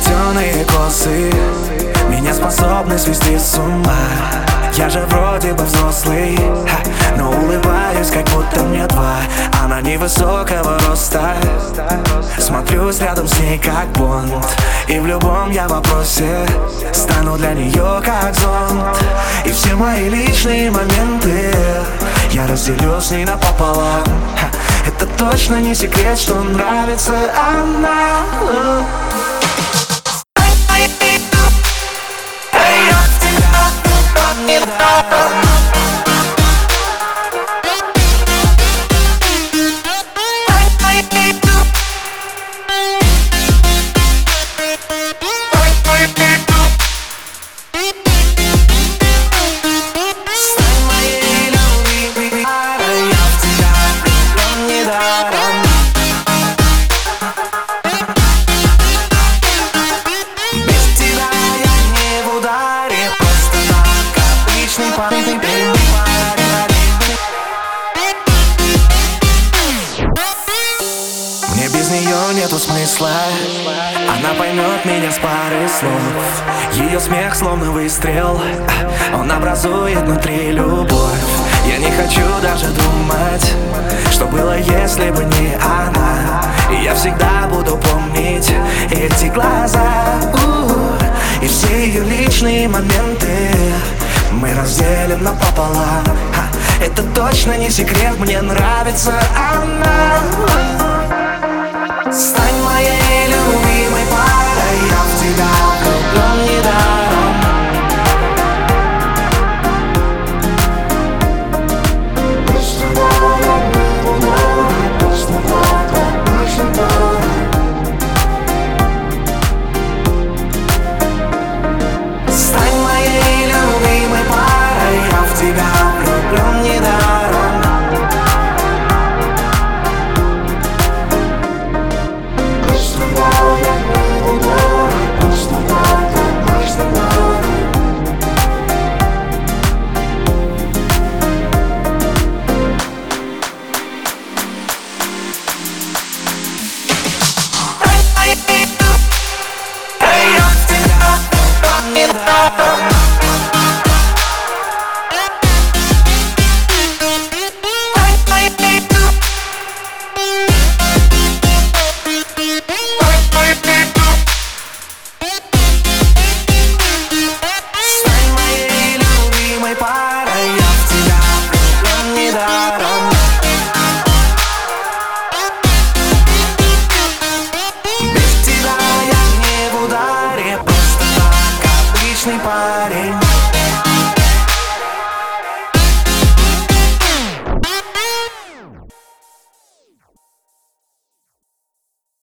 зеленые косы. Меня способны свести с ума. Я же вроде бы взрослый Но улыбаюсь, как будто мне два. Она невысокого роста. Смотрюсь рядом с ней, как Бонд. И в любом я вопросе Стану для нее как зонт И все мои личные моменты Я разделю с ней напополам. Это точно не секрет, что нравится она Bye. Мне без нее нету смысла. Она поймет меня с пары слов. Ее смех словно выстрел. Он образует внутри любовь. Я не хочу даже думать Что было, если бы не она. И я всегда буду помнить Эти глаза. И все ее личные моменты Мы разделим напополам. Это точно не секрет, мне нравится она Oh.